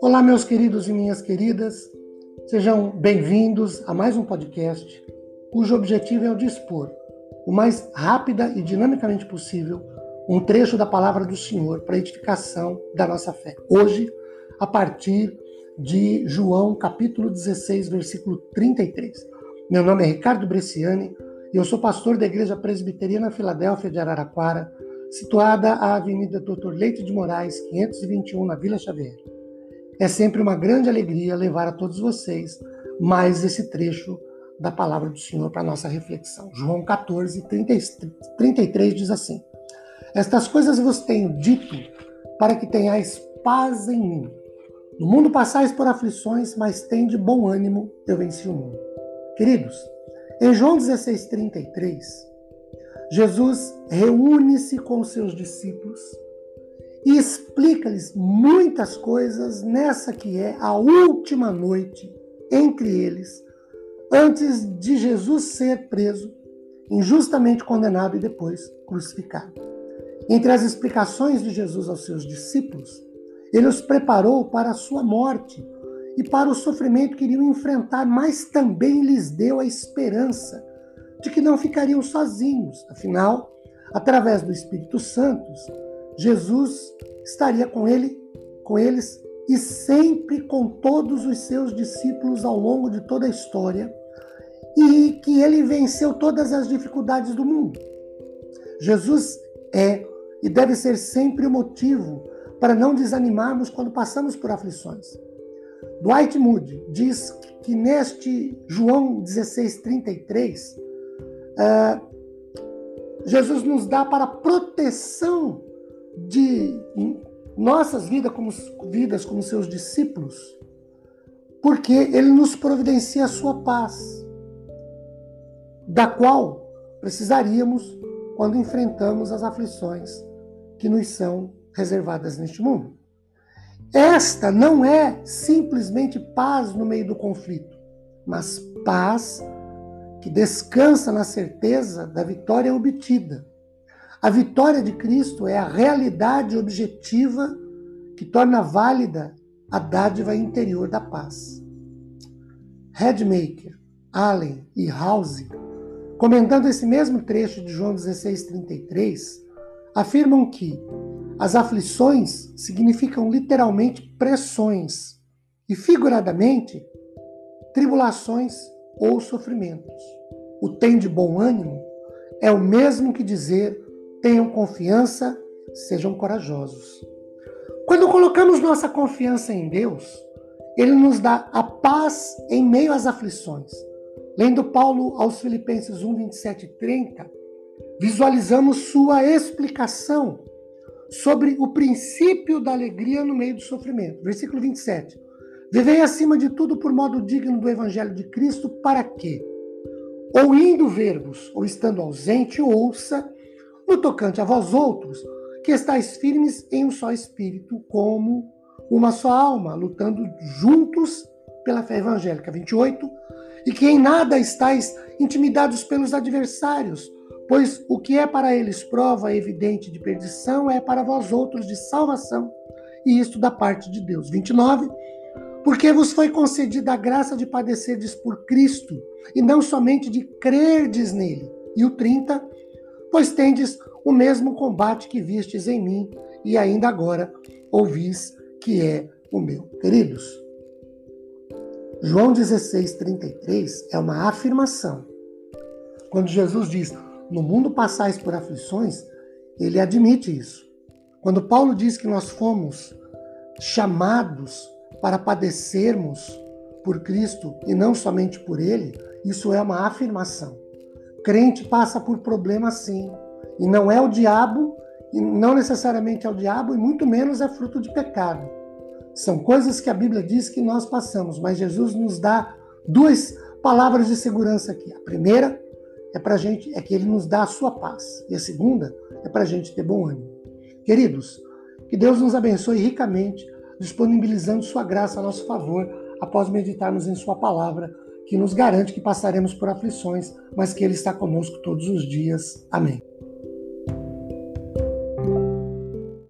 Olá, meus queridos e minhas queridas, sejam bem-vindos a mais um podcast cujo objetivo é o dispor, o mais rápida e dinamicamente possível, um trecho da palavra do Senhor para a edificação da nossa fé. Hoje, a partir de João, capítulo 16, versículo 33. Meu nome é Ricardo Bresciani e eu sou pastor da Igreja Presbiteriana Filadélfia de Araraquara, situada à Avenida Doutor Leite de Moraes, 521, na Vila Xavier. É sempre uma grande alegria levar a todos vocês mais esse trecho da palavra do Senhor para nossa reflexão. João 14, 30, 33 diz assim: Estas coisas vos tenho dito para que tenhais paz em mim. No mundo passais por aflições, mas tem de bom ânimo, eu venci o mundo. Queridos, em João 16,33, Jesus reúne-se com seus discípulos e explica-lhes muitas coisas nessa que é a última noite entre eles, antes de Jesus ser preso, injustamente condenado e depois crucificado. Entre as explicações de Jesus aos seus discípulos, ele os preparou para a sua morte e para o sofrimento que iriam enfrentar, mas também lhes deu a esperança de que não ficariam sozinhos. Afinal, através do Espírito Santo, Jesus estaria com ele, com eles e sempre com todos os seus discípulos ao longo de toda a história, e que ele venceu todas as dificuldades do mundo. Jesus é e deve ser sempre o motivo para não desanimarmos quando passamos por aflições. Dwight Moody diz que neste João 16:33 uh, Jesus nos dá para proteção de nossas vidas como, vidas como seus discípulos, porque ele nos providencia a sua paz, da qual precisaríamos quando enfrentamos as aflições que nos são reservadas neste mundo. Esta não é simplesmente paz no meio do conflito, mas paz que descansa na certeza da vitória obtida. A vitória de Cristo é a realidade objetiva que torna válida a dádiva interior da paz. Redmaker, Allen e House, comentando esse mesmo trecho de João 16:33, afirmam que as aflições significam literalmente pressões e, figuradamente, tribulações ou sofrimentos. O tem de bom ânimo é o mesmo que dizer tenham confiança, sejam corajosos. Quando colocamos nossa confiança em Deus, Ele nos dá a paz em meio às aflições. Lendo Paulo aos Filipenses 1, 27 e 30, visualizamos sua explicação sobre o princípio da alegria no meio do sofrimento. Versículo 27. Vivei acima de tudo por modo digno do evangelho de Cristo, para que, ou indo ver-vos, ou estando ausente, ouça, no tocante a vós outros, que estáis firmes em um só espírito, como uma só alma, lutando juntos pela fé evangélica. 28. E que em nada estáis intimidados pelos adversários, Pois o que é para eles prova evidente de perdição é para vós outros de salvação, e isto da parte de Deus. 29. Porque vos foi concedida a graça de padecerdes por Cristo, e não somente de crerdes nele. E o 30. Pois tendes o mesmo combate que vistes em mim, e ainda agora ouvis que é o meu. Queridos, João 16, 33 é uma afirmação. Quando Jesus diz: no mundo passais por aflições, ele admite isso. Quando Paulo diz que nós fomos chamados para padecermos por Cristo e não somente por Ele, isso é uma afirmação. Crente passa por problemas sim, e não é o diabo, e não necessariamente é o diabo, e muito menos é fruto de pecado. São coisas que a Bíblia diz que nós passamos, mas Jesus nos dá duas palavras de segurança aqui. A primeira é para gente, é que ele nos dá a sua paz. E a segunda é para a gente ter bom ânimo. Queridos, que Deus nos abençoe ricamente, disponibilizando sua graça a nosso favor, após meditarmos em sua palavra, que nos garante que passaremos por aflições, mas que ele está conosco todos os dias. Amém.